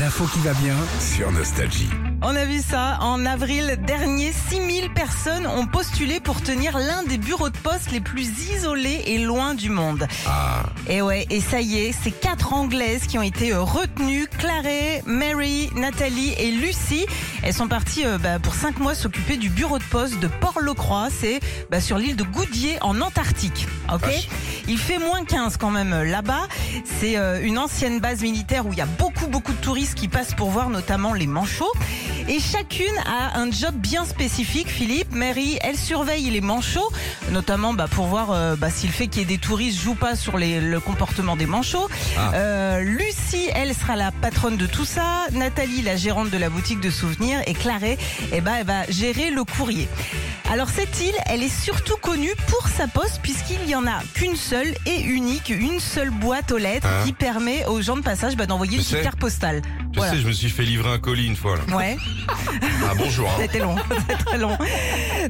L'info qui va bien sur Nostalgie. On a vu ça. En avril dernier, 6000 personnes ont postulé pour tenir l'un des bureaux de poste les plus isolés et loin du monde. Ah, Et ouais, et ça y est, c'est quatre Anglaises qui ont été euh, retenues. Clarée, Mary, Nathalie et Lucie. Elles sont parties euh, bah, pour cinq mois s'occuper du bureau de poste de Port-le-Croix. C'est bah, sur l'île de Goudier en Antarctique. Ok? Vache. Il fait moins 15 quand même euh, là-bas. C'est euh, une ancienne base militaire où il y a beaucoup beaucoup de touristes qui passent pour voir notamment les manchots. Et chacune a un job bien spécifique. Philippe, Mary, elle surveille les manchots, notamment bah, pour voir euh, bah, si le fait qu'il y ait des touristes joue pas sur les- le comportement des manchots. Ah. Euh, Lucie, elle sera la patronne de tout ça. Nathalie, la gérante de la boutique de souvenirs. Et Clarée, eh ben, elle va gérer le courrier. Alors cette île, elle est surtout connue pour sa poste puisqu'il y en a qu'une seule et unique, une seule boîte aux lettres Hein qui permet aux gens de passage bah, d'envoyer une petite sais. carte postale. Voilà. sais, je me suis fait livrer un colis une fois. Là. Ouais, Ah bonjour. hein. c'était long, c'était très long.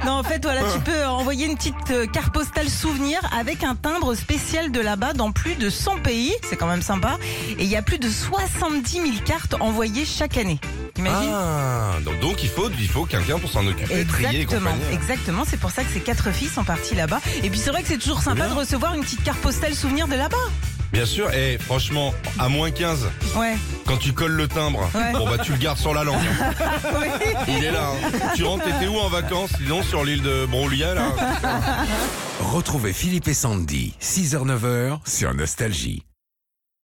Non, en fait, voilà, tu peux envoyer une petite euh, carte postale souvenir avec un timbre spécial de là-bas dans plus de 100 pays. C'est quand même sympa. Et il y a plus de 70 000 cartes envoyées chaque année. Imagine Ah, donc, donc il faut, il faut quelqu'un pour s'en occuper, trier et Exactement, compagnie. exactement. C'est pour ça que ces quatre filles sont parties là-bas. Et puis c'est vrai que c'est toujours sympa Bien. de recevoir une petite carte postale souvenir de là-bas. Bien sûr, et franchement, à moins 15, Ouais. quand tu colles le timbre, Ouais. bon bah tu le gardes sur la langue. Oui. Il est là. hein. Tu rentres, t'étais où en vacances Sinon sur l'île de Brolia là. retrouvez Philippe et Sandy, 6h-9h sur Nostalgie.